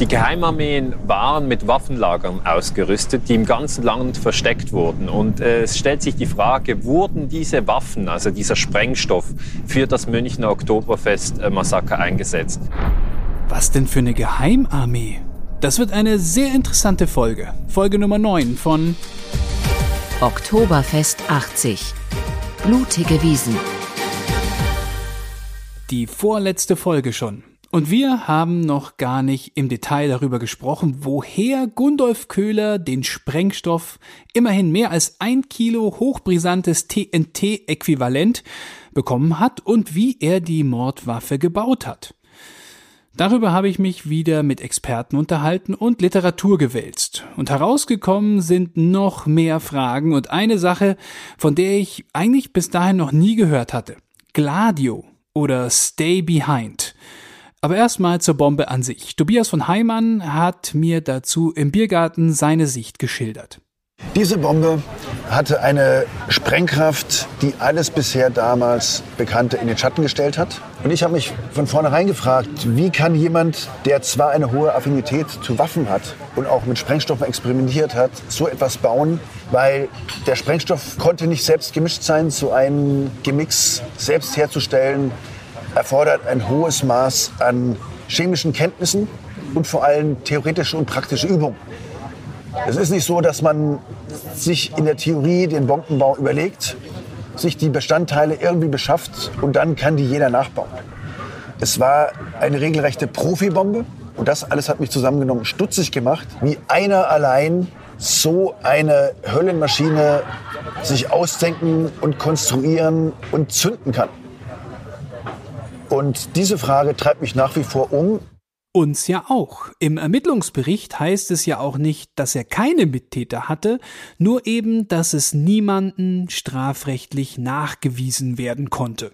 Die Geheimarmeen waren mit Waffenlagern ausgerüstet, die im ganzen Land versteckt wurden. Und äh, es stellt sich die Frage, wurden diese Waffen, also dieser Sprengstoff, für das Münchner Oktoberfest-Massaker eingesetzt? Was denn für eine Geheimarmee? Das wird eine sehr interessante Folge. Folge Nummer 9 von Oktoberfest 80. Blutige Wiesen. Die vorletzte Folge schon. Und wir haben noch gar nicht im Detail darüber gesprochen, woher Gundolf Köhler den Sprengstoff, immerhin mehr als ein Kilo hochbrisantes TNT-Äquivalent, bekommen hat und wie er die Mordwaffe gebaut hat. Darüber habe ich mich wieder mit Experten unterhalten und Literatur gewälzt. Und herausgekommen sind noch mehr Fragen und eine Sache, von der ich eigentlich bis dahin noch nie gehört hatte. Gladio oder Stay Behind. Aber erstmal zur Bombe an sich. Tobias von Heimann hat mir dazu im Biergarten seine Sicht geschildert. Diese Bombe hatte eine Sprengkraft, die alles bisher damals Bekannte in den Schatten gestellt hat. Und ich habe mich von vornherein gefragt, wie kann jemand, der zwar eine hohe Affinität zu Waffen hat und auch mit Sprengstoffen experimentiert hat, so etwas bauen, weil der Sprengstoff konnte nicht selbst gemischt sein. So ein Gemix selbst herzustellen, erfordert ein hohes Maß an chemischen Kenntnissen und vor allem theoretische und praktische Übung. Es ist nicht so, dass man sich in der Theorie den Bombenbau überlegt, sich die Bestandteile irgendwie beschafft und dann kann die jeder nachbauen. Es war eine regelrechte Profibombe und das alles hat mich zusammengenommen stutzig gemacht, wie einer allein so eine Höllenmaschine sich ausdenken und konstruieren und zünden kann. Und diese Frage treibt mich nach wie vor um. Uns ja auch. Im Ermittlungsbericht heißt es ja auch nicht, dass er keine Mittäter hatte, nur eben, dass es niemanden strafrechtlich nachgewiesen werden konnte.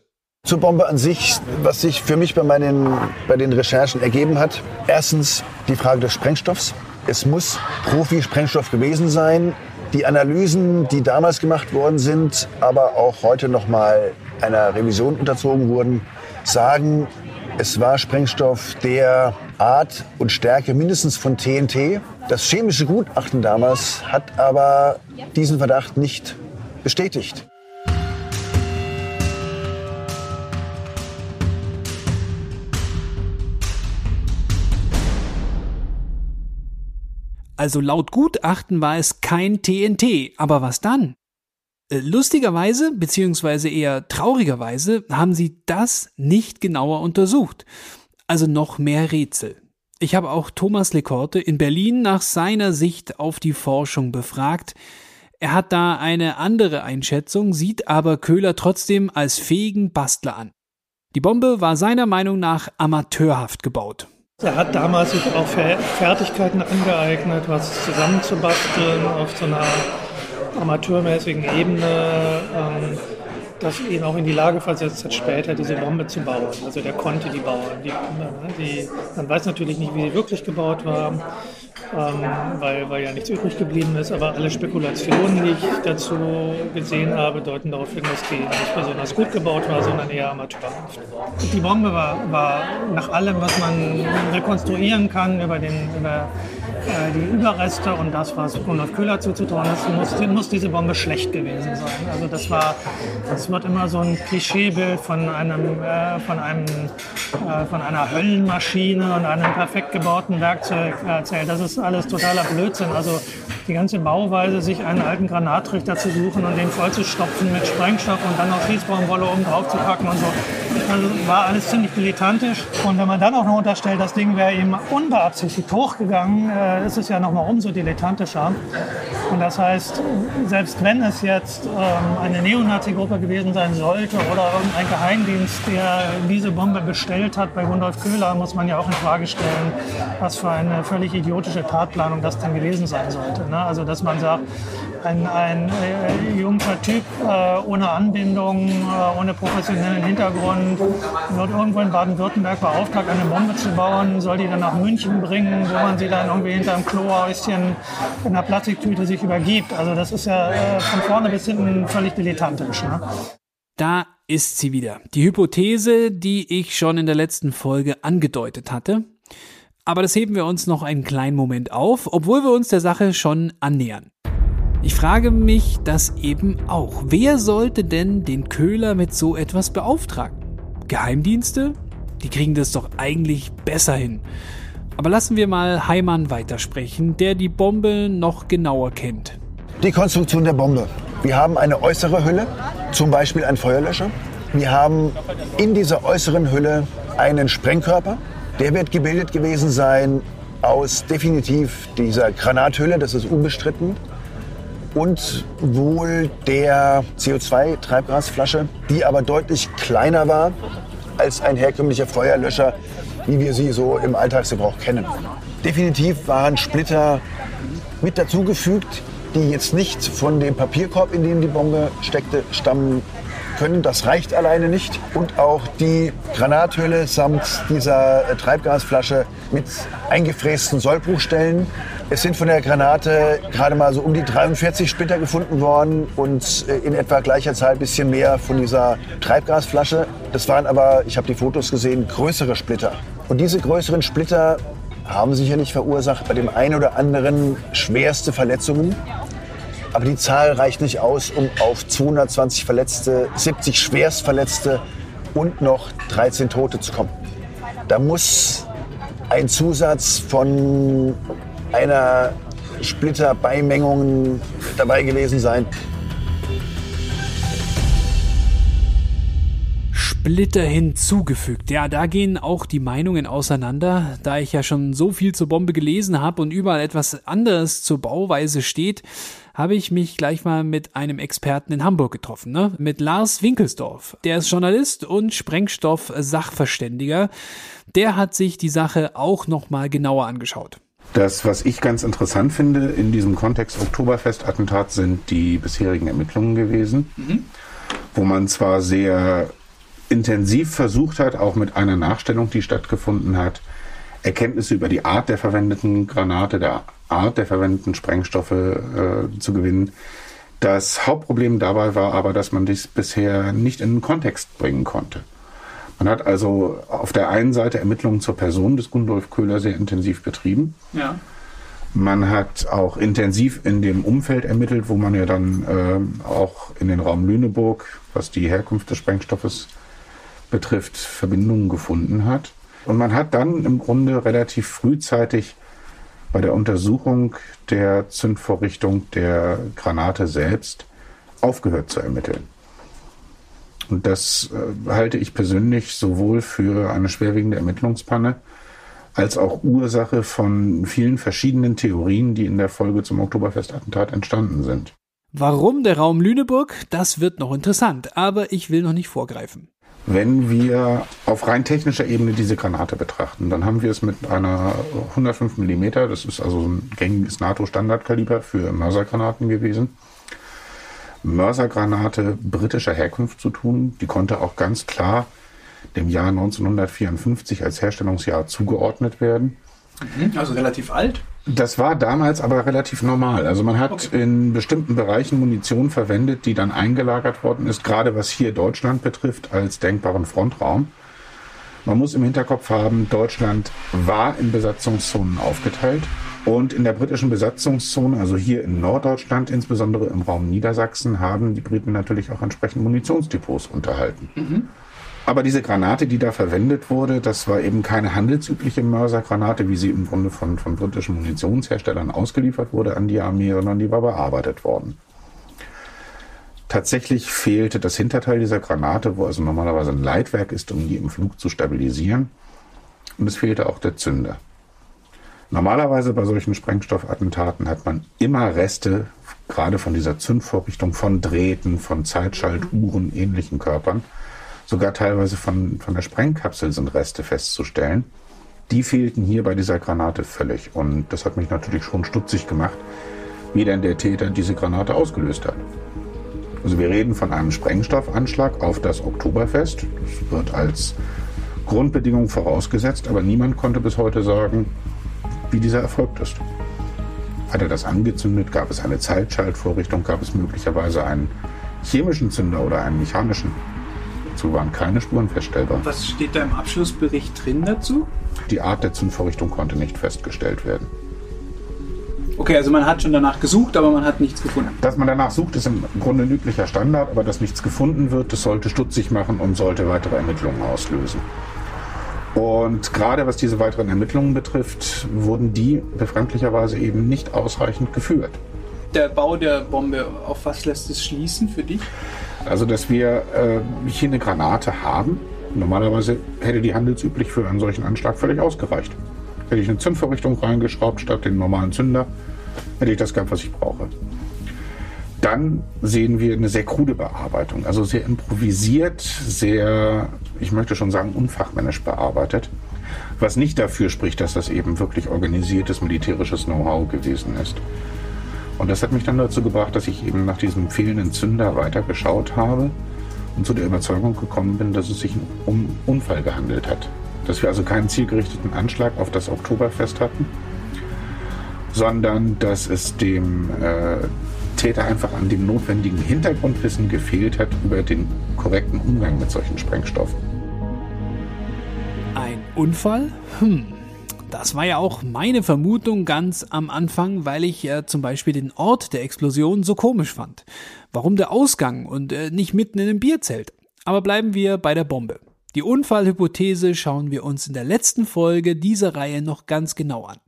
Zur Bombe an sich, was sich für mich bei, meinen, bei den Recherchen ergeben hat. Erstens die Frage des Sprengstoffs. Es muss Profi-Sprengstoff gewesen sein. Die Analysen, die damals gemacht worden sind, aber auch heute noch mal einer Revision unterzogen wurden, sagen, es war Sprengstoff der Art und Stärke mindestens von TNT. Das chemische Gutachten damals hat aber diesen Verdacht nicht bestätigt. Also laut Gutachten war es kein TNT, aber was dann? Äh, lustigerweise, beziehungsweise eher traurigerweise, haben sie das nicht genauer untersucht. Also noch mehr Rätsel. Ich habe auch Thomas Lekorte in Berlin nach seiner Sicht auf die Forschung befragt. Er hat da eine andere Einschätzung, sieht aber Köhler trotzdem als fähigen Bastler an. Die Bombe war seiner Meinung nach amateurhaft gebaut. Er hat damals sich auch Fertigkeiten angeeignet, was zusammenzubasteln auf so einer amateurmäßigen Ebene ähm, das ihn auch in die Lage versetzt hat, später diese Bombe zu bauen. Also der konnte die bauen. Die, die, man weiß natürlich nicht, wie sie wirklich gebaut war, ähm, weil, weil ja nichts übrig geblieben ist, aber alle Spekulationen, die ich dazu gesehen habe, deuten darauf hin, dass die nicht besonders gut gebaut war, sondern eher amateurhaft. Die Bombe war, war nach allem, was man rekonstruieren kann über, den, über äh, die Überreste und das, was Rudolf Köhler zuzutrauen ist, muss, muss, diese Bombe schlecht gewesen sein. Also das war, das wird immer so ein Klischeebild von einem, äh, von einem, äh, von einer Höllenmaschine und einem perfekt gebauten Werkzeug erzählt. Das ist alles totaler Blödsinn. Also die ganze Bauweise, sich einen alten Granattrichter zu suchen und den vollzustopfen mit Sprengstoff und dann noch Schießbaumwolle oben drauf zu packen und so. Also war alles ziemlich dilettantisch. Und wenn man dann auch noch unterstellt, das Ding wäre eben unbeabsichtigt hochgegangen, äh, ist es ja noch mal umso dilettantischer. Und das heißt, selbst wenn es jetzt ähm, eine Neonazi-Gruppe gewesen sein sollte oder irgendein Geheimdienst, der diese Bombe bestellt hat bei Rudolf Köhler, muss man ja auch in Frage stellen, was für eine völlig idiotische Tatplanung das dann gewesen sein sollte. Ne? Also dass man sagt, ein, ein äh, junger Typ äh, ohne Anbindung, äh, ohne professionellen Hintergrund, wird irgendwo in Baden-Württemberg beauftragt, eine Bombe zu bauen, soll die dann nach München bringen, wo man sie dann irgendwie hinter einem Klohäuschen in einer Plastiktüte sich übergibt. Also das ist ja äh, von vorne bis hinten völlig dilettantisch. Ne? Da ist sie wieder. Die Hypothese, die ich schon in der letzten Folge angedeutet hatte. Aber das heben wir uns noch einen kleinen Moment auf, obwohl wir uns der Sache schon annähern. Ich frage mich das eben auch. Wer sollte denn den Köhler mit so etwas beauftragen? Geheimdienste? Die kriegen das doch eigentlich besser hin. Aber lassen wir mal Heimann weitersprechen, der die Bombe noch genauer kennt. Die Konstruktion der Bombe. Wir haben eine äußere Hülle, zum Beispiel ein Feuerlöscher. Wir haben in dieser äußeren Hülle einen Sprengkörper. Der wird gebildet gewesen sein aus definitiv dieser Granathülle, das ist unbestritten. Und wohl der CO2-Treibgasflasche, die aber deutlich kleiner war als ein herkömmlicher Feuerlöscher, wie wir sie so im Alltagsgebrauch kennen. Definitiv waren Splitter mit dazugefügt, die jetzt nicht von dem Papierkorb, in dem die Bombe steckte, stammen können. Das reicht alleine nicht. Und auch die Granathülle samt dieser äh, Treibgasflasche mit eingefrästen Sollbruchstellen. Es sind von der Granate gerade mal so um die 43 Splitter gefunden worden und äh, in etwa gleicher Zahl ein bisschen mehr von dieser Treibgasflasche. Das waren aber, ich habe die Fotos gesehen, größere Splitter. Und diese größeren Splitter haben sicherlich verursacht bei dem einen oder anderen schwerste Verletzungen. Aber die Zahl reicht nicht aus, um auf 220 Verletzte, 70 Schwerstverletzte und noch 13 Tote zu kommen. Da muss ein Zusatz von einer Splitterbeimengung dabei gewesen sein. Splitter hinzugefügt. Ja, da gehen auch die Meinungen auseinander. Da ich ja schon so viel zur Bombe gelesen habe und überall etwas anderes zur Bauweise steht, habe ich mich gleich mal mit einem Experten in Hamburg getroffen, ne? Mit Lars Winkelsdorf. Der ist Journalist und Sprengstoff-Sachverständiger. Der hat sich die Sache auch nochmal genauer angeschaut. Das, was ich ganz interessant finde in diesem Kontext Oktoberfest-Attentat, sind die bisherigen Ermittlungen gewesen, mhm. wo man zwar sehr intensiv versucht hat, auch mit einer Nachstellung, die stattgefunden hat, Erkenntnisse über die Art der verwendeten Granate, der Art der verwendeten Sprengstoffe äh, zu gewinnen. Das Hauptproblem dabei war aber, dass man dies bisher nicht in den Kontext bringen konnte. Man hat also auf der einen Seite Ermittlungen zur Person des Gundolf Köhler sehr intensiv betrieben. Ja. Man hat auch intensiv in dem Umfeld ermittelt, wo man ja dann äh, auch in den Raum Lüneburg, was die Herkunft des Sprengstoffes betrifft, Verbindungen gefunden hat. Und man hat dann im Grunde relativ frühzeitig bei der Untersuchung der Zündvorrichtung der Granate selbst aufgehört zu ermitteln. Und das äh, halte ich persönlich sowohl für eine schwerwiegende Ermittlungspanne als auch Ursache von vielen verschiedenen Theorien, die in der Folge zum Oktoberfestattentat entstanden sind. Warum der Raum Lüneburg? Das wird noch interessant, aber ich will noch nicht vorgreifen. Wenn wir auf rein technischer Ebene diese Granate betrachten, dann haben wir es mit einer 105 mm, das ist also ein gängiges NATO-Standardkaliber für Mörsergranaten gewesen. Mörsergranate britischer Herkunft zu tun. Die konnte auch ganz klar dem Jahr 1954 als Herstellungsjahr zugeordnet werden. Mhm, also relativ alt? Das war damals aber relativ normal. Also man hat okay. in bestimmten Bereichen Munition verwendet, die dann eingelagert worden ist, gerade was hier Deutschland betrifft, als denkbaren Frontraum. Man muss im Hinterkopf haben, Deutschland war in Besatzungszonen aufgeteilt. Und in der britischen Besatzungszone, also hier in Norddeutschland, insbesondere im Raum Niedersachsen, haben die Briten natürlich auch entsprechend Munitionsdepots unterhalten. Mhm. Aber diese Granate, die da verwendet wurde, das war eben keine handelsübliche Mörsergranate, wie sie im Grunde von, von britischen Munitionsherstellern ausgeliefert wurde an die Armee, sondern die war bearbeitet worden. Tatsächlich fehlte das Hinterteil dieser Granate, wo also normalerweise ein Leitwerk ist, um die im Flug zu stabilisieren. Und es fehlte auch der Zünder. Normalerweise bei solchen Sprengstoffattentaten hat man immer Reste, gerade von dieser Zündvorrichtung, von Drähten, von Zeitschaltuhren, ähnlichen Körpern. Sogar teilweise von, von der Sprengkapsel sind Reste festzustellen. Die fehlten hier bei dieser Granate völlig. Und das hat mich natürlich schon stutzig gemacht, wie denn der Täter diese Granate ausgelöst hat. Also wir reden von einem Sprengstoffanschlag auf das Oktoberfest. Das wird als Grundbedingung vorausgesetzt, aber niemand konnte bis heute sagen, wie dieser erfolgt ist. Hat er das angezündet? Gab es eine Zeitschaltvorrichtung? Gab es möglicherweise einen chemischen Zünder oder einen mechanischen? Dazu waren keine Spuren feststellbar. Was steht da im Abschlussbericht drin dazu? Die Art der Zündvorrichtung konnte nicht festgestellt werden. Okay, also man hat schon danach gesucht, aber man hat nichts gefunden. Dass man danach sucht, ist im Grunde ein üblicher Standard, aber dass nichts gefunden wird, das sollte stutzig machen und sollte weitere Ermittlungen auslösen. Und gerade was diese weiteren Ermittlungen betrifft, wurden die befremdlicherweise eben nicht ausreichend geführt. Der Bau der Bombe, auf was lässt es schließen für dich? Also, dass wir äh, hier eine Granate haben. Normalerweise hätte die handelsüblich für einen solchen Anschlag völlig ausgereicht. Hätte ich eine Zündvorrichtung reingeschraubt statt den normalen Zünder, hätte ich das gehabt, was ich brauche. Dann sehen wir eine sehr krude Bearbeitung, also sehr improvisiert, sehr, ich möchte schon sagen, unfachmännisch bearbeitet. Was nicht dafür spricht, dass das eben wirklich organisiertes militärisches Know-how gewesen ist. Und das hat mich dann dazu gebracht, dass ich eben nach diesem fehlenden Zünder weitergeschaut habe und zu der Überzeugung gekommen bin, dass es sich um Unfall gehandelt hat. Dass wir also keinen zielgerichteten Anschlag auf das Oktoberfest hatten, sondern dass es dem äh, Täter einfach an dem notwendigen Hintergrundwissen gefehlt hat über den korrekten Umgang mit solchen Sprengstoffen. Ein Unfall? Hm. Das war ja auch meine Vermutung ganz am Anfang, weil ich ja äh, zum Beispiel den Ort der Explosion so komisch fand. Warum der Ausgang und äh, nicht mitten in einem Bierzelt? Aber bleiben wir bei der Bombe. Die Unfallhypothese schauen wir uns in der letzten Folge dieser Reihe noch ganz genau an.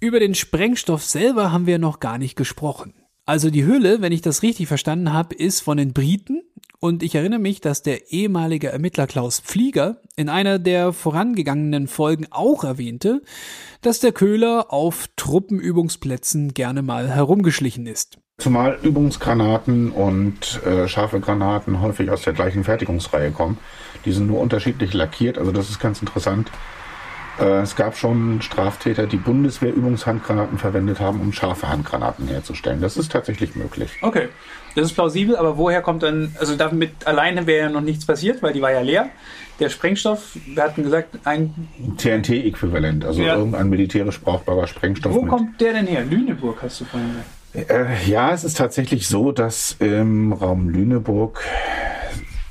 Über den Sprengstoff selber haben wir noch gar nicht gesprochen. Also die Hülle, wenn ich das richtig verstanden habe, ist von den Briten und ich erinnere mich, dass der ehemalige Ermittler Klaus Pflieger in einer der vorangegangenen Folgen auch erwähnte, dass der Köhler auf Truppenübungsplätzen gerne mal herumgeschlichen ist. Zumal Übungsgranaten und äh, scharfe Granaten häufig aus der gleichen Fertigungsreihe kommen. Die sind nur unterschiedlich lackiert, also das ist ganz interessant. Äh, es gab schon Straftäter, die Bundeswehr-Übungshandgranaten verwendet haben, um scharfe Handgranaten herzustellen. Das ist tatsächlich möglich. Okay, das ist plausibel, aber woher kommt dann, also damit alleine wäre ja noch nichts passiert, weil die war ja leer. Der Sprengstoff, wir hatten gesagt, ein TNT-Äquivalent, also ja. irgendein militärisch brauchbarer Sprengstoff. Wo kommt der denn her? Lüneburg hast du vorhin gesagt. Äh, ja, es ist tatsächlich so, dass im Raum Lüneburg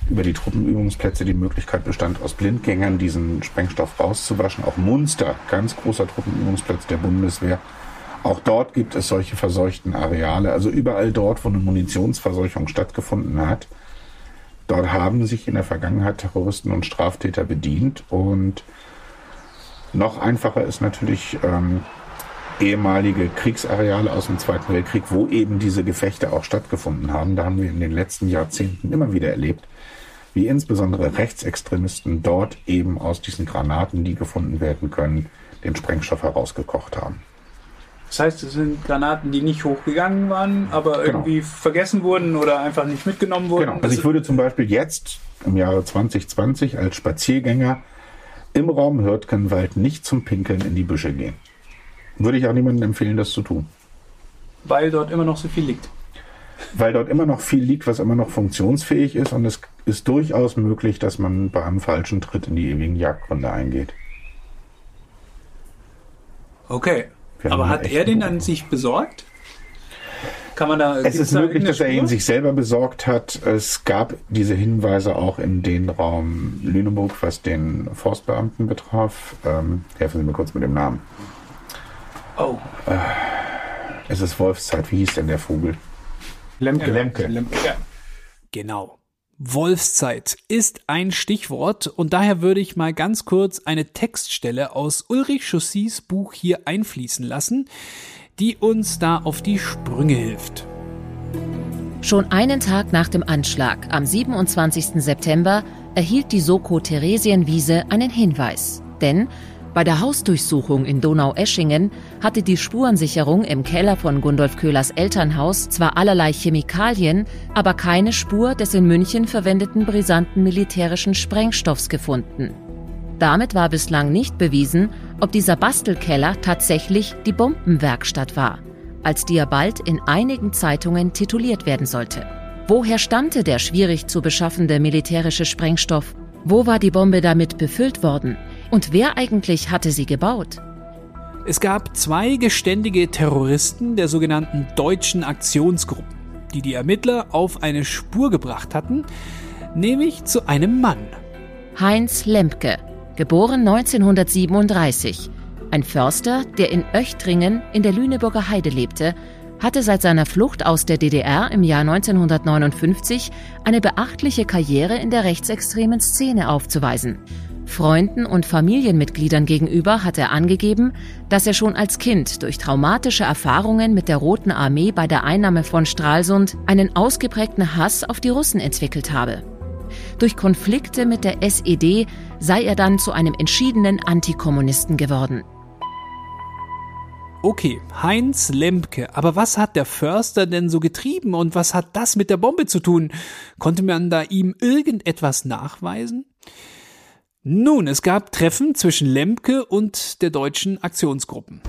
über die Truppenübungsplätze die Möglichkeit bestand, aus Blindgängern diesen Sprengstoff rauszuwaschen. Auch Munster, ganz großer Truppenübungsplatz der Bundeswehr. Auch dort gibt es solche verseuchten Areale. Also überall dort, wo eine Munitionsverseuchung stattgefunden hat, dort haben sich in der Vergangenheit Terroristen und Straftäter bedient. Und noch einfacher ist natürlich ähm, ehemalige Kriegsareale aus dem Zweiten Weltkrieg, wo eben diese Gefechte auch stattgefunden haben. Da haben wir in den letzten Jahrzehnten immer wieder erlebt, wie insbesondere Rechtsextremisten dort eben aus diesen Granaten, die gefunden werden können, den Sprengstoff herausgekocht haben. Das heißt, es sind Granaten, die nicht hochgegangen waren, aber genau. irgendwie vergessen wurden oder einfach nicht mitgenommen wurden. Genau. Also ich würde zum Beispiel jetzt im Jahre 2020 als Spaziergänger im Raum Hürtgenwald nicht zum Pinkeln in die Büsche gehen. Würde ich auch niemandem empfehlen, das zu tun. Weil dort immer noch so viel liegt weil dort immer noch viel liegt, was immer noch funktionsfähig ist und es ist durchaus möglich, dass man bei einem falschen Tritt in die ewigen Jagdgründe eingeht. Okay. Aber hat er den an sich besorgt? Kann man da, es ist möglich, dass er ihn sich selber besorgt hat. Es gab diese Hinweise auch in den Raum Lüneburg, was den Forstbeamten betraf. Ähm, helfen Sie mir kurz mit dem Namen. Oh. Äh, es ist Wolfszeit. Wie hieß denn der Vogel? Lemke. Lemke. Lemke. Ja. Genau. Wolfszeit ist ein Stichwort und daher würde ich mal ganz kurz eine Textstelle aus Ulrich Chaussys Buch hier einfließen lassen, die uns da auf die Sprünge hilft. Schon einen Tag nach dem Anschlag am 27. September erhielt die Soko Theresienwiese einen Hinweis. Denn bei der Hausdurchsuchung in Donaueschingen hatte die Spurensicherung im Keller von Gundolf Köhlers Elternhaus zwar allerlei Chemikalien, aber keine Spur des in München verwendeten brisanten militärischen Sprengstoffs gefunden. Damit war bislang nicht bewiesen, ob dieser Bastelkeller tatsächlich die Bombenwerkstatt war, als die ja bald in einigen Zeitungen tituliert werden sollte. Woher stammte der schwierig zu beschaffende militärische Sprengstoff? Wo war die Bombe damit befüllt worden? Und wer eigentlich hatte sie gebaut? Es gab zwei geständige Terroristen der sogenannten deutschen Aktionsgruppen, die die Ermittler auf eine Spur gebracht hatten, nämlich zu einem Mann. Heinz Lemke, geboren 1937, ein Förster, der in Öchtringen in der Lüneburger Heide lebte, hatte seit seiner Flucht aus der DDR im Jahr 1959 eine beachtliche Karriere in der rechtsextremen Szene aufzuweisen. Freunden und Familienmitgliedern gegenüber hat er angegeben, dass er schon als Kind durch traumatische Erfahrungen mit der Roten Armee bei der Einnahme von Stralsund einen ausgeprägten Hass auf die Russen entwickelt habe. Durch Konflikte mit der SED sei er dann zu einem entschiedenen Antikommunisten geworden. Okay, Heinz Lemke, aber was hat der Förster denn so getrieben und was hat das mit der Bombe zu tun? Konnte man da ihm irgendetwas nachweisen? Nun, es gab Treffen zwischen Lemke und der deutschen Aktionsgruppen.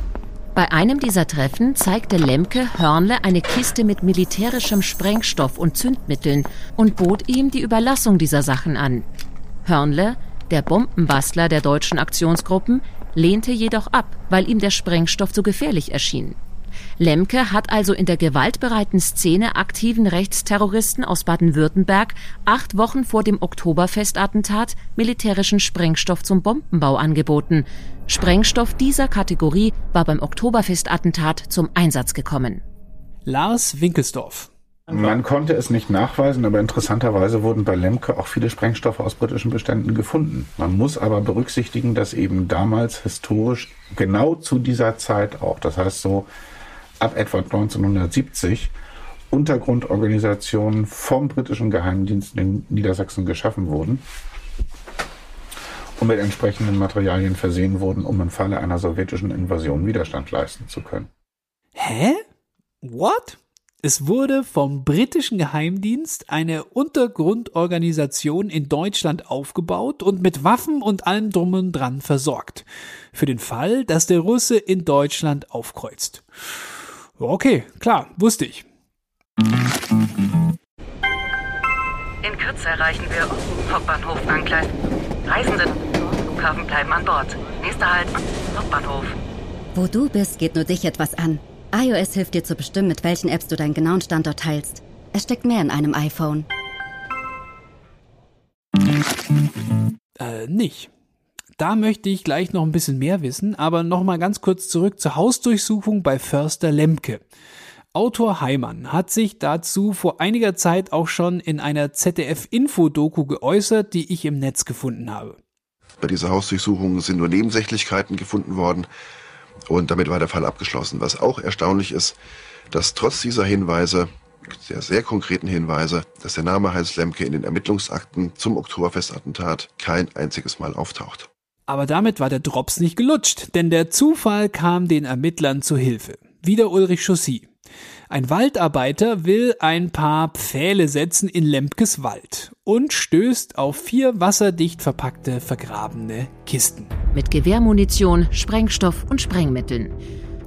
Bei einem dieser Treffen zeigte Lemke Hörnle eine Kiste mit militärischem Sprengstoff und Zündmitteln und bot ihm die Überlassung dieser Sachen an. Hörnle, der Bombenbastler der deutschen Aktionsgruppen, lehnte jedoch ab, weil ihm der Sprengstoff zu gefährlich erschien. Lemke hat also in der gewaltbereiten Szene aktiven Rechtsterroristen aus Baden-Württemberg acht Wochen vor dem Oktoberfestattentat militärischen Sprengstoff zum Bombenbau angeboten. Sprengstoff dieser Kategorie war beim Oktoberfestattentat zum Einsatz gekommen. Lars Winkelsdorf man konnte es nicht nachweisen, aber interessanterweise wurden bei Lemke auch viele Sprengstoffe aus britischen Beständen gefunden. Man muss aber berücksichtigen, dass eben damals historisch genau zu dieser Zeit auch, das heißt so ab etwa 1970, Untergrundorganisationen vom britischen Geheimdienst in Niedersachsen geschaffen wurden und mit entsprechenden Materialien versehen wurden, um im Falle einer sowjetischen Invasion Widerstand leisten zu können. Hä? What? Es wurde vom britischen Geheimdienst eine Untergrundorganisation in Deutschland aufgebaut und mit Waffen und allem drum und dran versorgt. Für den Fall, dass der Russe in Deutschland aufkreuzt. Okay, klar, wusste ich. In Kürze erreichen wir Hauptbahnhof Angleis. Reisende Flughafen bleiben an Bord. Nächster Halt, Hauptbahnhof. Wo du bist, geht nur dich etwas an iOS hilft dir zu bestimmen, mit welchen Apps du deinen genauen Standort teilst. Es steckt mehr in einem iPhone. Äh, nicht. Da möchte ich gleich noch ein bisschen mehr wissen, aber nochmal ganz kurz zurück zur Hausdurchsuchung bei Förster Lemke. Autor Heimann hat sich dazu vor einiger Zeit auch schon in einer ZDF-Info-Doku geäußert, die ich im Netz gefunden habe. Bei dieser Hausdurchsuchung sind nur Nebensächlichkeiten gefunden worden. Und damit war der Fall abgeschlossen. Was auch erstaunlich ist, dass trotz dieser Hinweise, sehr, sehr konkreten Hinweise, dass der Name Heinz Lemke in den Ermittlungsakten zum Oktoberfestattentat kein einziges Mal auftaucht. Aber damit war der Drops nicht gelutscht, denn der Zufall kam den Ermittlern zu Hilfe. Wieder Ulrich Chaussy. Ein Waldarbeiter will ein paar Pfähle setzen in Lemkes Wald und stößt auf vier wasserdicht verpackte, vergrabene Kisten. Mit Gewehrmunition, Sprengstoff und Sprengmitteln.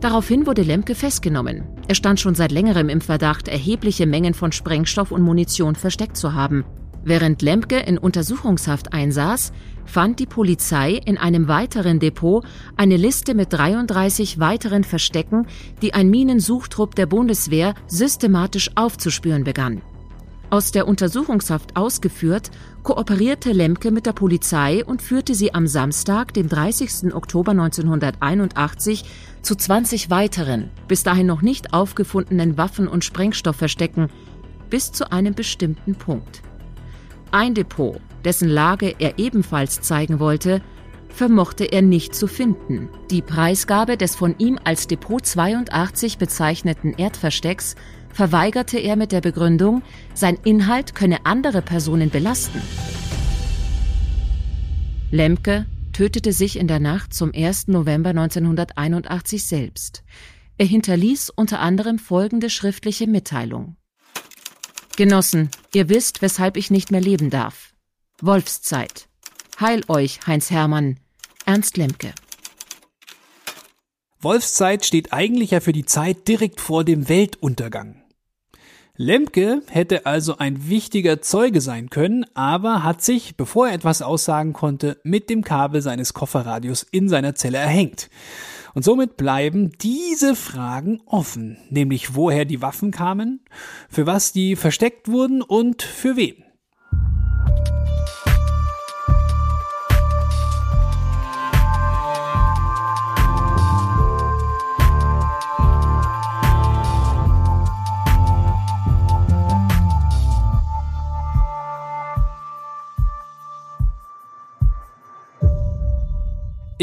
Daraufhin wurde Lemke festgenommen. Er stand schon seit längerem im Verdacht, erhebliche Mengen von Sprengstoff und Munition versteckt zu haben. Während Lemke in Untersuchungshaft einsaß, fand die Polizei in einem weiteren Depot eine Liste mit 33 weiteren Verstecken, die ein Minensuchtrupp der Bundeswehr systematisch aufzuspüren begann. Aus der Untersuchungshaft ausgeführt, kooperierte Lemke mit der Polizei und führte sie am Samstag, dem 30. Oktober 1981, zu 20 weiteren, bis dahin noch nicht aufgefundenen Waffen- und Sprengstoffverstecken, bis zu einem bestimmten Punkt. Ein Depot, dessen Lage er ebenfalls zeigen wollte, vermochte er nicht zu finden. Die Preisgabe des von ihm als Depot 82 bezeichneten Erdverstecks verweigerte er mit der Begründung, sein Inhalt könne andere Personen belasten. Lemke tötete sich in der Nacht zum 1. November 1981 selbst. Er hinterließ unter anderem folgende schriftliche Mitteilung. Genossen, ihr wisst, weshalb ich nicht mehr leben darf. Wolfszeit. Heil euch, Heinz Hermann. Ernst Lemke. Wolfszeit steht eigentlich ja für die Zeit direkt vor dem Weltuntergang. Lemke hätte also ein wichtiger Zeuge sein können, aber hat sich, bevor er etwas aussagen konnte, mit dem Kabel seines Kofferradios in seiner Zelle erhängt. Und somit bleiben diese Fragen offen, nämlich woher die Waffen kamen, für was die versteckt wurden und für wen.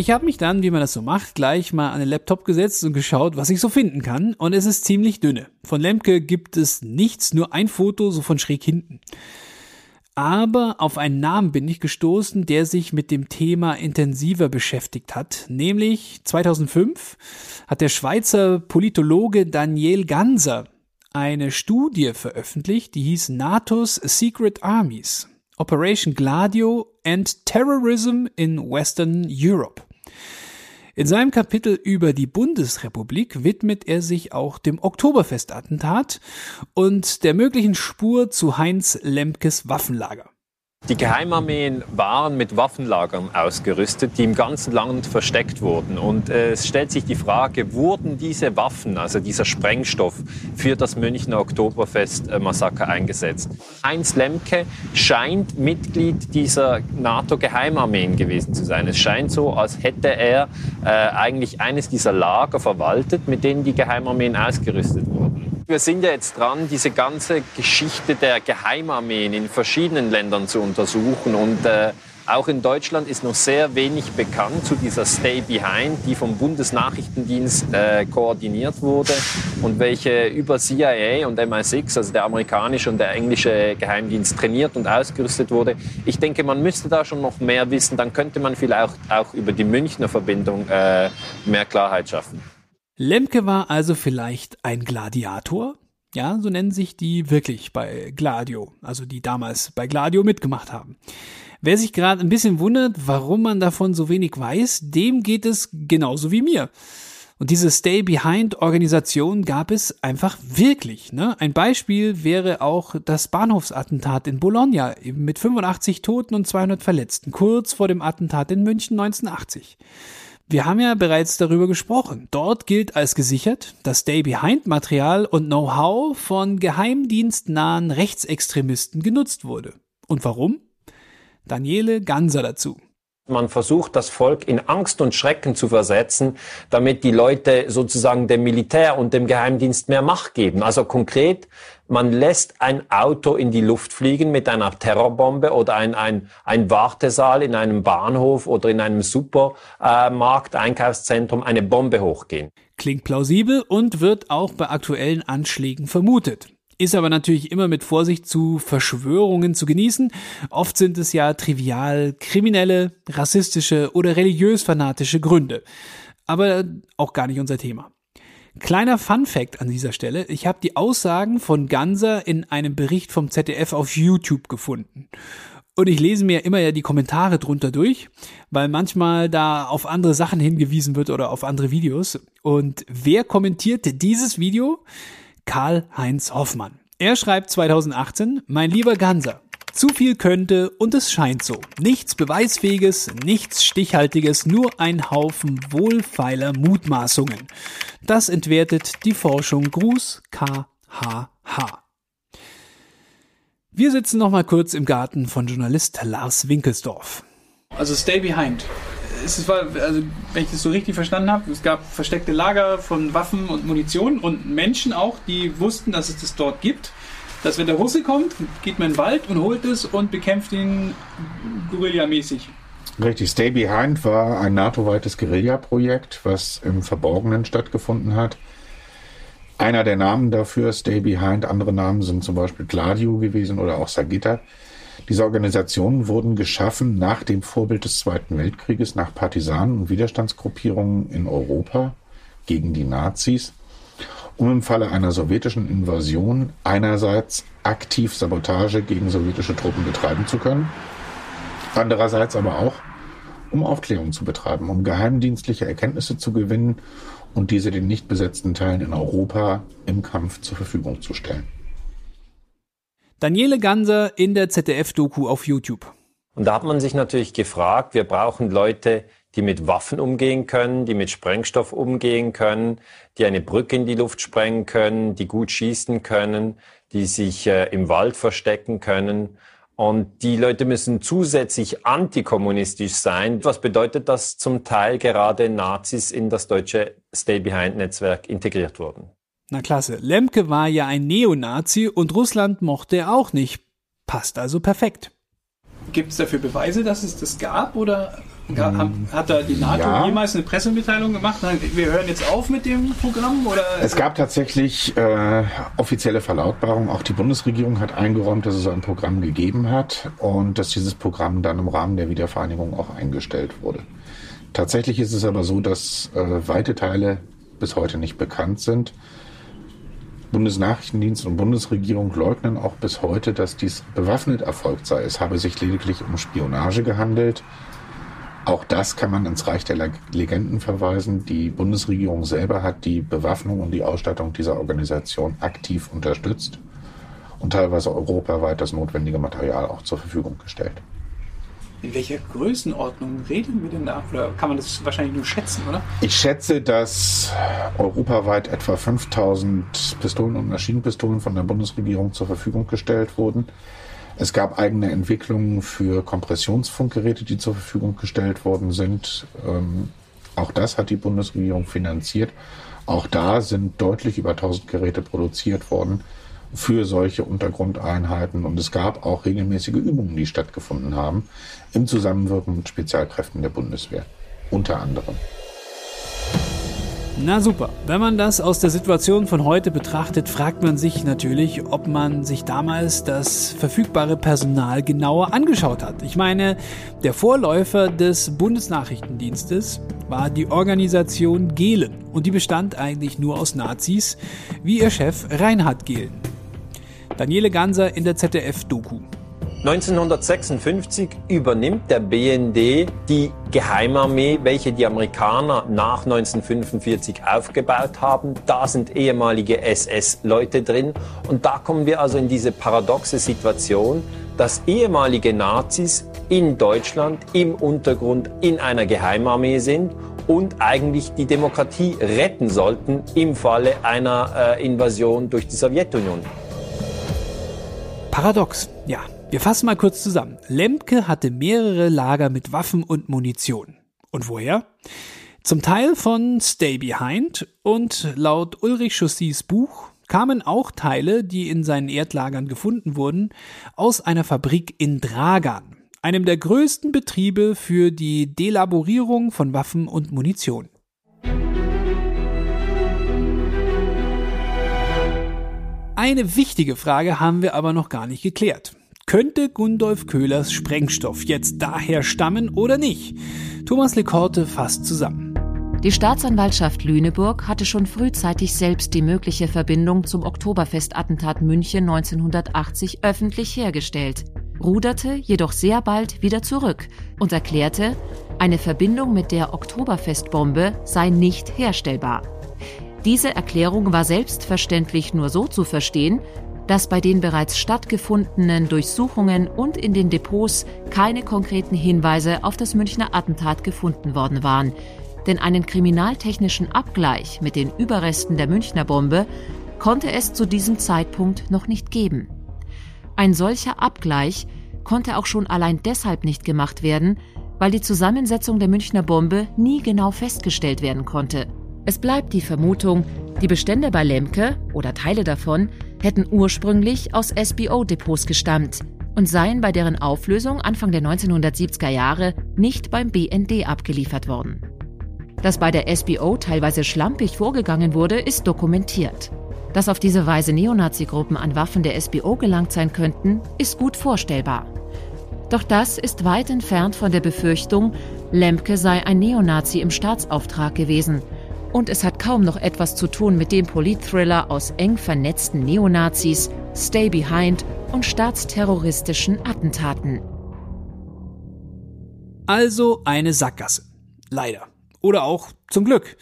Ich habe mich dann, wie man das so macht, gleich mal an den Laptop gesetzt und geschaut, was ich so finden kann. Und es ist ziemlich dünne. Von Lemke gibt es nichts, nur ein Foto, so von schräg hinten. Aber auf einen Namen bin ich gestoßen, der sich mit dem Thema intensiver beschäftigt hat. Nämlich 2005 hat der Schweizer Politologe Daniel Ganser eine Studie veröffentlicht, die hieß NATO's Secret Armies. Operation Gladio and Terrorism in Western Europe. In seinem Kapitel über die Bundesrepublik widmet er sich auch dem Oktoberfestattentat und der möglichen Spur zu Heinz Lemkes Waffenlager. Die Geheimarmeen waren mit Waffenlagern ausgerüstet, die im ganzen Land versteckt wurden. Und äh, es stellt sich die Frage, wurden diese Waffen, also dieser Sprengstoff, für das Münchner Oktoberfest-Massaker eingesetzt? Heinz Lemke scheint Mitglied dieser NATO-Geheimarmeen gewesen zu sein. Es scheint so, als hätte er äh, eigentlich eines dieser Lager verwaltet, mit denen die Geheimarmeen ausgerüstet wurden. Wir sind ja jetzt dran, diese ganze Geschichte der Geheimarmeen in verschiedenen Ländern zu untersuchen. Und äh, auch in Deutschland ist noch sehr wenig bekannt zu dieser Stay Behind, die vom Bundesnachrichtendienst äh, koordiniert wurde und welche über CIA und MI6, also der amerikanische und der englische Geheimdienst, trainiert und ausgerüstet wurde. Ich denke, man müsste da schon noch mehr wissen. Dann könnte man vielleicht auch über die Münchner Verbindung äh, mehr Klarheit schaffen. Lemke war also vielleicht ein Gladiator? Ja, so nennen sich die wirklich bei Gladio, also die damals bei Gladio mitgemacht haben. Wer sich gerade ein bisschen wundert, warum man davon so wenig weiß, dem geht es genauso wie mir. Und diese Stay-Behind-Organisation gab es einfach wirklich. Ne? Ein Beispiel wäre auch das Bahnhofsattentat in Bologna mit 85 Toten und 200 Verletzten, kurz vor dem Attentat in München 1980. Wir haben ja bereits darüber gesprochen. Dort gilt als gesichert, dass Stay-Behind-Material und Know-how von geheimdienstnahen Rechtsextremisten genutzt wurde. Und warum? Daniele Ganser dazu. Man versucht, das Volk in Angst und Schrecken zu versetzen, damit die Leute sozusagen dem Militär und dem Geheimdienst mehr Macht geben. Also konkret, man lässt ein Auto in die Luft fliegen mit einer Terrorbombe oder ein, ein, ein Wartesaal in einem Bahnhof oder in einem Supermarkt, Einkaufszentrum, eine Bombe hochgehen. Klingt plausibel und wird auch bei aktuellen Anschlägen vermutet ist aber natürlich immer mit Vorsicht zu Verschwörungen zu genießen. Oft sind es ja trivial kriminelle, rassistische oder religiös fanatische Gründe. Aber auch gar nicht unser Thema. Kleiner Fun Fact an dieser Stelle. Ich habe die Aussagen von Ganser in einem Bericht vom ZDF auf YouTube gefunden. Und ich lese mir immer ja die Kommentare drunter durch, weil manchmal da auf andere Sachen hingewiesen wird oder auf andere Videos. Und wer kommentiert dieses Video? Karl-Heinz Hoffmann. Er schreibt 2018, mein lieber Ganser, zu viel könnte und es scheint so. Nichts Beweisfähiges, nichts Stichhaltiges, nur ein Haufen wohlfeiler Mutmaßungen. Das entwertet die Forschung Gruß KHH. Wir sitzen noch mal kurz im Garten von Journalist Lars Winkelsdorf. Also Stay Behind es war, also wenn ich das so richtig verstanden habe, es gab versteckte Lager von Waffen und Munition und Menschen auch, die wussten, dass es das dort gibt. Dass wenn der Russe kommt, geht man in den Wald und holt es und bekämpft ihn guerillamäßig. Richtig, Stay Behind war ein NATO-weites Guerilla-Projekt, was im Verborgenen stattgefunden hat. Einer der Namen dafür, Stay Behind, andere Namen sind zum Beispiel Gladio gewesen oder auch Sagitta. Diese Organisationen wurden geschaffen nach dem Vorbild des Zweiten Weltkrieges, nach Partisanen und Widerstandsgruppierungen in Europa gegen die Nazis, um im Falle einer sowjetischen Invasion einerseits aktiv Sabotage gegen sowjetische Truppen betreiben zu können, andererseits aber auch, um Aufklärung zu betreiben, um geheimdienstliche Erkenntnisse zu gewinnen und diese den nicht besetzten Teilen in Europa im Kampf zur Verfügung zu stellen. Daniele Ganser in der ZDF-Doku auf YouTube. Und da hat man sich natürlich gefragt, wir brauchen Leute, die mit Waffen umgehen können, die mit Sprengstoff umgehen können, die eine Brücke in die Luft sprengen können, die gut schießen können, die sich äh, im Wald verstecken können. Und die Leute müssen zusätzlich antikommunistisch sein. Was bedeutet, dass zum Teil gerade Nazis in das deutsche Stay-Behind-Netzwerk integriert wurden? Na klasse. Lemke war ja ein Neonazi und Russland mochte er auch nicht. Passt also perfekt. Gibt es dafür Beweise, dass es das gab oder hat da die NATO ja. jemals eine Pressemitteilung gemacht? Wir hören jetzt auf mit dem Programm? Oder? Es gab tatsächlich äh, offizielle Verlautbarung. Auch die Bundesregierung hat eingeräumt, dass es ein Programm gegeben hat und dass dieses Programm dann im Rahmen der Wiedervereinigung auch eingestellt wurde. Tatsächlich ist es aber so, dass äh, weite Teile bis heute nicht bekannt sind. Bundesnachrichtendienst und Bundesregierung leugnen auch bis heute, dass dies bewaffnet erfolgt sei. Es habe sich lediglich um Spionage gehandelt. Auch das kann man ins Reich der Legenden verweisen. Die Bundesregierung selber hat die Bewaffnung und die Ausstattung dieser Organisation aktiv unterstützt und teilweise europaweit das notwendige Material auch zur Verfügung gestellt. In welcher Größenordnung reden wir denn da? Oder kann man das wahrscheinlich nur schätzen, oder? Ich schätze, dass europaweit etwa 5000 Pistolen und Maschinenpistolen von der Bundesregierung zur Verfügung gestellt wurden. Es gab eigene Entwicklungen für Kompressionsfunkgeräte, die zur Verfügung gestellt worden sind. Ähm, auch das hat die Bundesregierung finanziert. Auch da sind deutlich über 1000 Geräte produziert worden für solche Untergrundeinheiten. Und es gab auch regelmäßige Übungen, die stattgefunden haben, im Zusammenwirken mit Spezialkräften der Bundeswehr. Unter anderem. Na super. Wenn man das aus der Situation von heute betrachtet, fragt man sich natürlich, ob man sich damals das verfügbare Personal genauer angeschaut hat. Ich meine, der Vorläufer des Bundesnachrichtendienstes war die Organisation Gehlen und die bestand eigentlich nur aus Nazis, wie ihr Chef Reinhard Gehlen. Daniele Ganser in der ZDF-Doku. 1956 übernimmt der BND die Geheimarmee, welche die Amerikaner nach 1945 aufgebaut haben. Da sind ehemalige SS-Leute drin. Und da kommen wir also in diese paradoxe Situation, dass ehemalige Nazis in Deutschland im Untergrund in einer Geheimarmee sind und eigentlich die Demokratie retten sollten im Falle einer äh, Invasion durch die Sowjetunion. Paradox, ja. Wir fassen mal kurz zusammen. Lemke hatte mehrere Lager mit Waffen und Munition. Und woher? Zum Teil von Stay Behind und laut Ulrich Chaussys Buch kamen auch Teile, die in seinen Erdlagern gefunden wurden, aus einer Fabrik in Dragan, einem der größten Betriebe für die Delaborierung von Waffen und Munition. Eine wichtige Frage haben wir aber noch gar nicht geklärt. Könnte Gundolf Köhlers Sprengstoff jetzt daher stammen oder nicht? Thomas Lekorte fasst zusammen. Die Staatsanwaltschaft Lüneburg hatte schon frühzeitig selbst die mögliche Verbindung zum Oktoberfestattentat München 1980 öffentlich hergestellt, ruderte jedoch sehr bald wieder zurück und erklärte, eine Verbindung mit der Oktoberfestbombe sei nicht herstellbar. Diese Erklärung war selbstverständlich nur so zu verstehen, dass bei den bereits stattgefundenen Durchsuchungen und in den Depots keine konkreten Hinweise auf das Münchner Attentat gefunden worden waren. Denn einen kriminaltechnischen Abgleich mit den Überresten der Münchner Bombe konnte es zu diesem Zeitpunkt noch nicht geben. Ein solcher Abgleich konnte auch schon allein deshalb nicht gemacht werden, weil die Zusammensetzung der Münchner Bombe nie genau festgestellt werden konnte. Es bleibt die Vermutung, die Bestände bei Lemke oder Teile davon hätten ursprünglich aus SBO-Depots gestammt und seien bei deren Auflösung Anfang der 1970er Jahre nicht beim BND abgeliefert worden. Dass bei der SBO teilweise schlampig vorgegangen wurde, ist dokumentiert. Dass auf diese Weise Neonazi-Gruppen an Waffen der SBO gelangt sein könnten, ist gut vorstellbar. Doch das ist weit entfernt von der Befürchtung, Lemke sei ein Neonazi im Staatsauftrag gewesen – und es hat kaum noch etwas zu tun mit dem Politthriller aus eng vernetzten Neonazis, Stay Behind und staatsterroristischen Attentaten. Also eine Sackgasse. Leider. Oder auch zum Glück.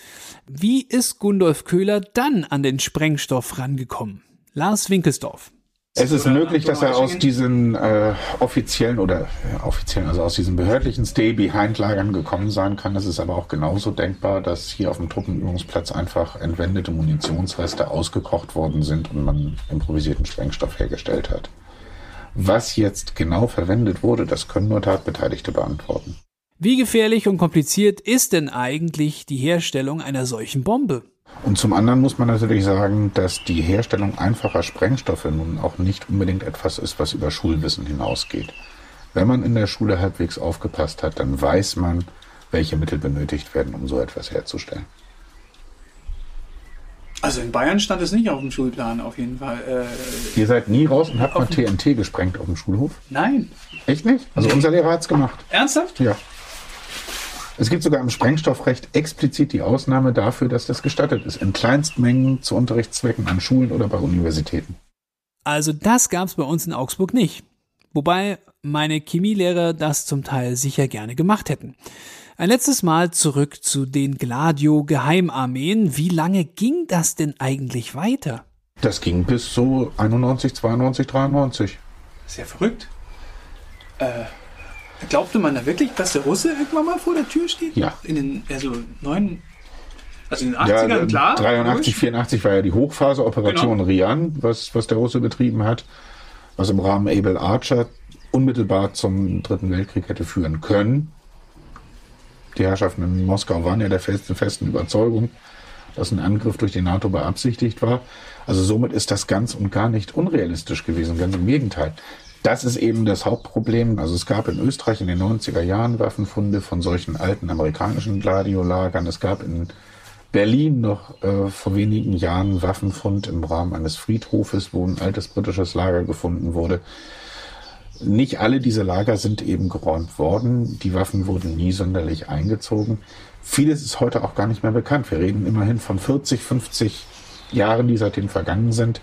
Wie ist Gundolf Köhler dann an den Sprengstoff rangekommen? Lars Winkelsdorf. Es ist möglich, dass er aus diesen äh, offiziellen oder äh, offiziellen, also aus diesen behördlichen Stay-Behind-Lagern gekommen sein kann. Es ist aber auch genauso denkbar, dass hier auf dem Truppenübungsplatz einfach entwendete Munitionsreste ausgekocht worden sind und man improvisierten Sprengstoff hergestellt hat. Was jetzt genau verwendet wurde, das können nur Tatbeteiligte beantworten. Wie gefährlich und kompliziert ist denn eigentlich die Herstellung einer solchen Bombe? Und zum anderen muss man natürlich sagen, dass die Herstellung einfacher Sprengstoffe nun auch nicht unbedingt etwas ist, was über Schulwissen hinausgeht. Wenn man in der Schule halbwegs aufgepasst hat, dann weiß man, welche Mittel benötigt werden, um so etwas herzustellen. Also in Bayern stand es nicht auf dem Schulplan, auf jeden Fall. Äh, Ihr seid nie raus und habt mal TNT gesprengt auf dem Schulhof? Nein. Echt nicht? Also unser Lehrer hat's gemacht. Ernsthaft? Ja. Es gibt sogar im Sprengstoffrecht explizit die Ausnahme dafür, dass das gestattet ist, in Kleinstmengen zu Unterrichtszwecken an Schulen oder bei Universitäten. Also das gab's bei uns in Augsburg nicht. Wobei meine Chemielehrer das zum Teil sicher gerne gemacht hätten. Ein letztes Mal zurück zu den Gladio-Geheimarmeen. Wie lange ging das denn eigentlich weiter? Das ging bis so 91, 92, 93. Sehr verrückt. Äh, glaubte man da wirklich, dass der Russe irgendwann mal vor der Tür steht? Ja. In den, also neun, also in den 80ern, ja, klar. 83, logisch. 84 war ja die Hochphase Operation Genau. Rian, was, was der Russe betrieben hat, was im Rahmen Able Archer unmittelbar zum Dritten Weltkrieg hätte führen können. Die Herrschaften in Moskau waren ja der festen, festen Überzeugung, dass ein Angriff durch die NATO beabsichtigt war. Also somit ist das ganz und gar nicht unrealistisch gewesen, ganz im Gegenteil. Das ist eben das Hauptproblem. Also es gab in Österreich in den 90er Jahren Waffenfunde von solchen alten amerikanischen Gladiolagern. Es gab in Berlin noch äh, vor wenigen Jahren Waffenfund im Rahmen eines Friedhofes, wo ein altes britisches Lager gefunden wurde. Nicht alle diese Lager sind eben geräumt worden. Die Waffen wurden nie sonderlich eingezogen. Vieles ist heute auch gar nicht mehr bekannt. Wir reden immerhin von 40, 50 Jahren, die seitdem vergangen sind.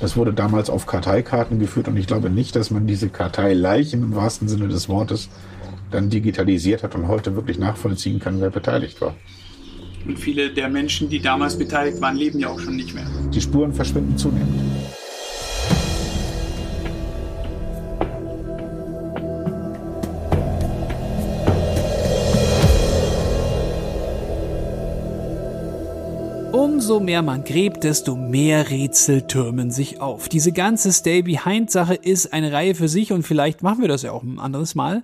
Das wurde damals auf Karteikarten geführt und ich glaube nicht, dass man diese Karteileichen im wahrsten Sinne des Wortes dann digitalisiert hat und heute wirklich nachvollziehen kann, wer beteiligt war. Und viele der Menschen, die damals beteiligt waren, leben ja auch schon nicht mehr. Die Spuren verschwinden zunehmend. Umso mehr man gräbt, desto mehr Rätsel türmen sich auf. Diese ganze Stay-Behind-Sache ist eine Reihe für sich und vielleicht machen wir das ja auch ein anderes Mal.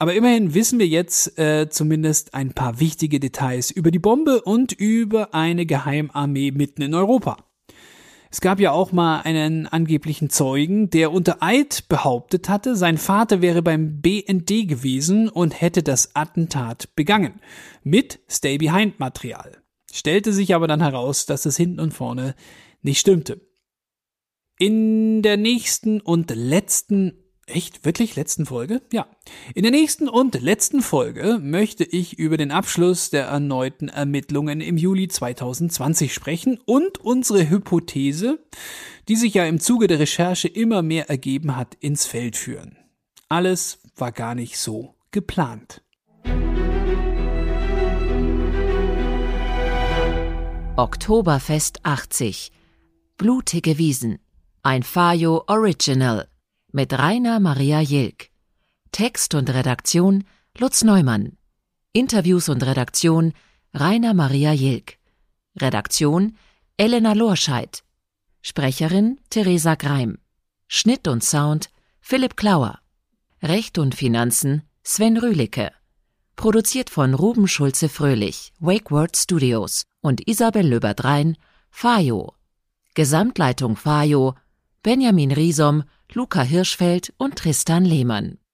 Aber immerhin wissen wir jetzt äh, zumindest ein paar wichtige Details über die Bombe und über eine Geheimarmee mitten in Europa. Es gab ja auch mal einen angeblichen Zeugen, der unter Eid behauptet hatte, sein Vater wäre beim BND gewesen und hätte das Attentat begangen. Mit Stay-Behind-Material. Stellte sich aber dann heraus, dass es hinten und vorne nicht stimmte. In der nächsten und letzten, echt, wirklich letzten Folge? Ja. In der nächsten und letzten Folge möchte ich über den Abschluss der erneuten Ermittlungen im Juli 2020 sprechen und unsere Hypothese, die sich ja im Zuge der Recherche immer mehr ergeben hat, ins Feld führen. Alles war gar nicht so geplant. Oktoberfest 80. Blutige Wiesen. Ein Fajo Original. Mit Rainer Maria Jilk. Text und Redaktion Lutz Neumann. Interviews und Redaktion Rainer Maria Jilk. Redaktion Elena Lorscheid. Sprecherin Theresa Greim. Schnitt und Sound Philipp Klauer. Recht und Finanzen Sven Rühlicke. Produziert von Ruben Schulze-Fröhlich, Wakeword Studios und Isabel Löbert-Rhein, Fajo. Gesamtleitung Fajo, Benjamin Riesom, Luca Hirschfeld und Tristan Lehmann.